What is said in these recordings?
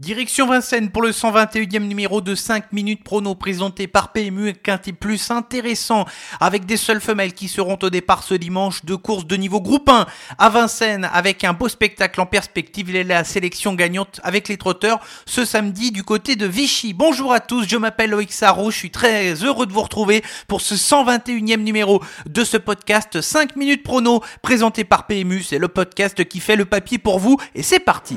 Direction Vincennes pour le 121e numéro de 5 minutes prono présenté par PMU Quintet Plus intéressant avec des seules femelles qui seront au départ ce dimanche de course de niveau groupe 1 à Vincennes avec un beau spectacle en perspective. Il la sélection gagnante avec les trotteurs ce samedi du côté de Vichy. Bonjour à tous, je m'appelle Loïc Sarro, je suis très heureux de vous retrouver pour ce 121e numéro de ce podcast 5 minutes prono présenté par PMU. C'est le podcast qui fait le papier pour vous et c'est parti.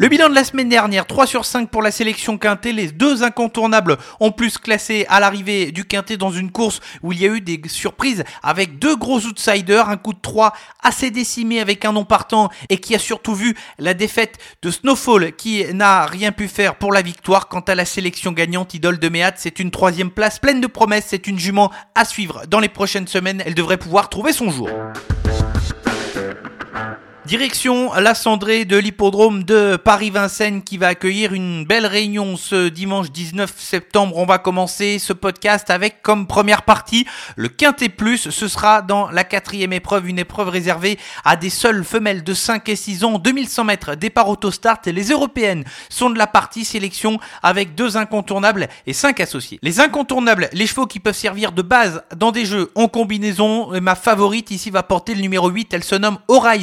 Le bilan de la semaine dernière, 3 sur 5 pour la sélection Quintet. Les deux incontournables ont plus classé à l'arrivée du Quintet dans une course où il y a eu des surprises avec deux gros outsiders. Un coup de 3 assez décimé avec un non partant et qui a surtout vu la défaite de Snowfall qui n'a rien pu faire pour la victoire. Quant à la sélection gagnante, Idole de Méat, c'est une troisième place pleine de promesses. C'est une jument à suivre dans les prochaines semaines. Elle devrait pouvoir trouver son jour. Direction la cendrée de l'hippodrome de Paris-Vincennes qui va accueillir une belle réunion ce dimanche 19 septembre. On va commencer ce podcast avec comme première partie le Quintet Plus. Ce sera dans la quatrième épreuve, une épreuve réservée à des seules femelles de 5 et 6 ans, 2100 mètres, départ autostart. Les européennes sont de la partie sélection avec deux incontournables et cinq associés. Les incontournables, les chevaux qui peuvent servir de base dans des jeux en combinaison. Et ma favorite ici va porter le numéro 8. Elle se nomme Aura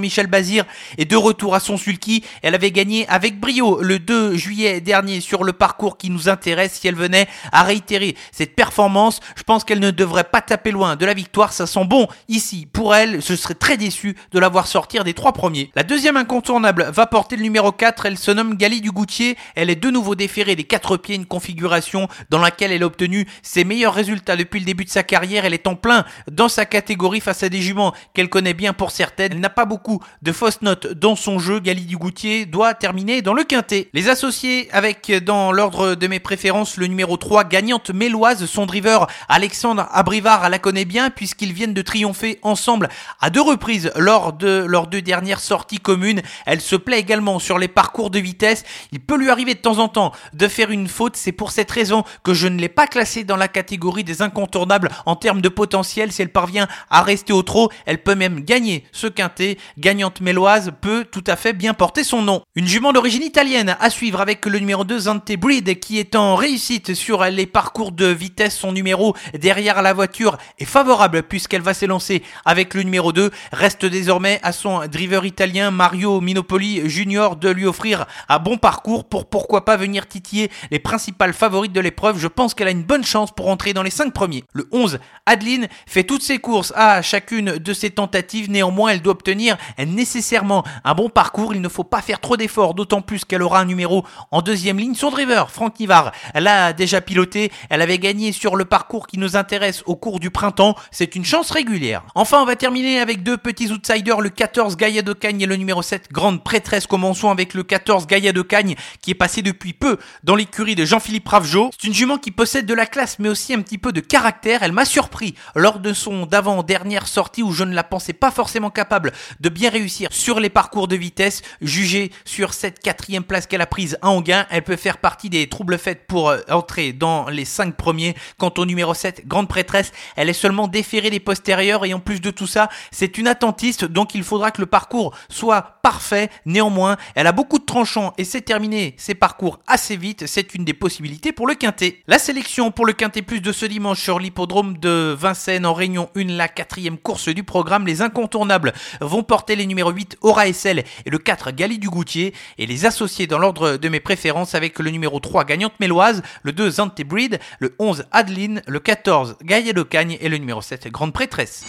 Michel Bazir est de retour à son sulky. Elle avait gagné avec brio le 2 juillet dernier sur le parcours qui nous intéresse. Si elle venait à réitérer cette performance, je pense qu'elle ne devrait pas taper loin de la victoire. Ça sent bon ici pour elle. Je serais très déçu de la voir sortir des trois premiers. La deuxième incontournable va porter le numéro 4. Elle se nomme Gali du Goutier. Elle est de nouveau déférée des quatre pieds, une configuration dans laquelle elle a obtenu ses meilleurs résultats depuis le début de sa carrière. Elle est en plein dans sa catégorie face à des juments qu'elle connaît bien pour certaines. Elle n'a pas beaucoup de fausses notes dans son jeu, Gali Dugoutier doit terminer dans le quintet. Les associés avec dans l'ordre de mes préférences le numéro 3 gagnante méloise, son driver Alexandre Abrivard la connaît bien puisqu'ils viennent de triompher ensemble à deux reprises lors de leurs deux dernières sorties communes. Elle se plaît également sur les parcours de vitesse. Il peut lui arriver de temps en temps de faire une faute. C'est pour cette raison que je ne l'ai pas classée dans la catégorie des incontournables en termes de potentiel. Si elle parvient à rester au trot, elle peut même gagner ce quintet gagnante méloise peut tout à fait bien porter son nom. Une jument d'origine italienne à suivre avec le numéro 2 Zante Breed qui est en réussite sur les parcours de vitesse. Son numéro derrière la voiture est favorable puisqu'elle va s'élancer avec le numéro 2. Reste désormais à son driver italien Mario Minopoli Junior de lui offrir un bon parcours pour pourquoi pas venir titiller les principales favorites de l'épreuve. Je pense qu'elle a une bonne chance pour entrer dans les 5 premiers. Le 11 Adeline fait toutes ses courses à chacune de ses tentatives. Néanmoins, elle doit obtenir nécessairement un bon parcours. Il ne faut pas faire trop d'efforts, d'autant plus qu'elle aura un numéro en deuxième ligne. Son driver, Franck Nivard, elle a déjà piloté. Elle avait gagné sur le parcours qui nous intéresse au cours du printemps. C'est une chance régulière. Enfin, on va terminer avec deux petits outsiders, le 14 Gaïa de Cagne et le numéro 7 Grande Prêtresse. Commençons avec le 14 Gaïa de Cagne qui est passé depuis peu dans l'écurie de Jean-Philippe Ravjo. C'est une jument qui possède de la classe mais aussi un petit peu de caractère. Elle m'a surpris lors de son d'avant-dernière sortie où je ne la pensais pas forcément capable de bien réussir sur les parcours de vitesse. Jugée sur cette quatrième place qu'elle a prise à Anguin, elle peut faire partie des troubles faits pour euh, entrer dans les cinq premiers. Quant au numéro 7, grande prêtresse, elle est seulement déférée des postérieurs et en plus de tout ça, c'est une attentiste, donc il faudra que le parcours soit parfait. Néanmoins, elle a beaucoup de tranchants et c'est terminé ses parcours assez vite. C'est une des possibilités pour le quintet. La sélection pour le quintet plus de ce dimanche sur l'hippodrome de Vincennes en Réunion 1, la quatrième course du programme. Les incontournables vont porter les numéros 8 Aura SL et le 4 Gali du Goutier et les associer dans l'ordre de mes préférences avec le numéro 3 Gagnante Méloise, le 2 Zante Breed, le 11 Adeline, le 14 Gaïa de Cagne et le numéro 7 Grande Prêtresse.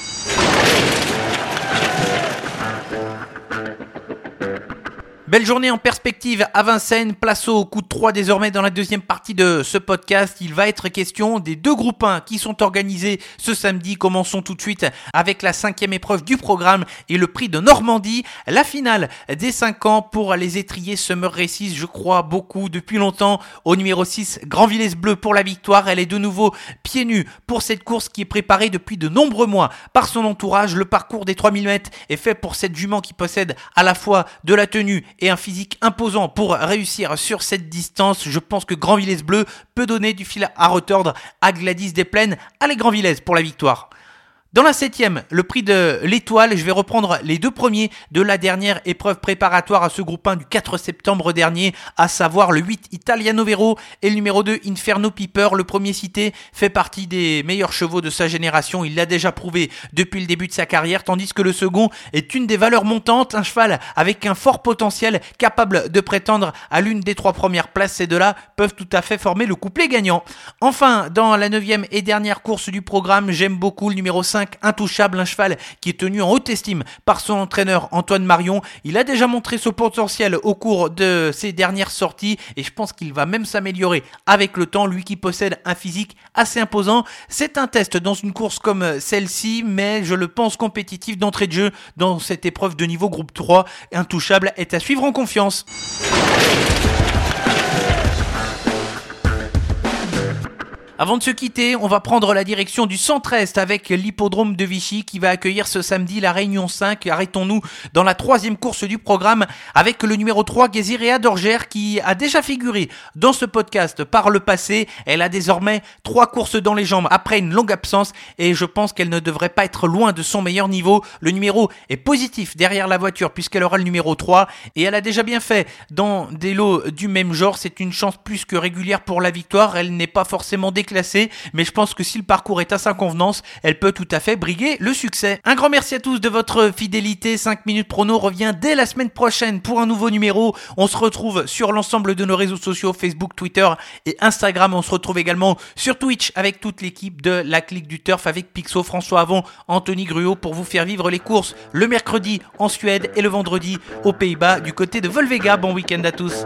Belle journée en perspective à Vincennes, place au coup de 3 désormais dans la deuxième partie de ce podcast. Il va être question des deux groupes 1 qui sont organisés ce samedi. Commençons tout de suite avec la cinquième épreuve du programme et le prix de Normandie. La finale des 5 ans pour les étriers Summer Races, je crois beaucoup depuis longtemps. Au numéro 6, Grand Villesse Bleu pour la victoire. Elle est de nouveau pieds nus pour cette course qui est préparée depuis de nombreux mois par son entourage. Le parcours des 3000 mètres est fait pour cette jument qui possède à la fois de la tenue et un physique imposant pour réussir sur cette distance. Je pense que Grand Villesse Bleu peut donner du fil à retordre à Gladys des Plaines. Allez Grand Villesse pour la victoire. Dans la septième, le prix de l'étoile, je vais reprendre les deux premiers de la dernière épreuve préparatoire à ce groupe 1 du 4 septembre dernier, à savoir le 8 Italiano Vero et le numéro 2 Inferno Piper. Le premier cité fait partie des meilleurs chevaux de sa génération, il l'a déjà prouvé depuis le début de sa carrière, tandis que le second est une des valeurs montantes, un cheval avec un fort potentiel capable de prétendre à l'une des trois premières places. Ces deux-là peuvent tout à fait former le couplet gagnant. Enfin, dans la neuvième et dernière course du programme, j'aime beaucoup le numéro 5 intouchable, un cheval qui est tenu en haute estime par son entraîneur Antoine Marion. Il a déjà montré son potentiel au cours de ses dernières sorties et je pense qu'il va même s'améliorer avec le temps, lui qui possède un physique assez imposant. C'est un test dans une course comme celle-ci, mais je le pense compétitif d'entrée de jeu dans cette épreuve de niveau groupe 3. Intouchable est à suivre en confiance. Avant de se quitter, on va prendre la direction du centre-est avec l'hippodrome de Vichy qui va accueillir ce samedi la Réunion 5. Arrêtons-nous dans la troisième course du programme avec le numéro 3 Gézirea Dorgère qui a déjà figuré dans ce podcast par le passé. Elle a désormais trois courses dans les jambes après une longue absence et je pense qu'elle ne devrait pas être loin de son meilleur niveau. Le numéro est positif derrière la voiture puisqu'elle aura le numéro 3 et elle a déjà bien fait dans des lots du même genre. C'est une chance plus que régulière pour la victoire. Elle n'est pas forcément déclarée mais je pense que si le parcours est à sa convenance, elle peut tout à fait briguer le succès. Un grand merci à tous de votre fidélité. 5 minutes prono revient dès la semaine prochaine pour un nouveau numéro. On se retrouve sur l'ensemble de nos réseaux sociaux, Facebook, Twitter et Instagram. On se retrouve également sur Twitch avec toute l'équipe de la clique du turf avec Pixo, François Avon, Anthony Gruot pour vous faire vivre les courses le mercredi en Suède et le vendredi aux Pays-Bas du côté de Volvega. Bon week-end à tous.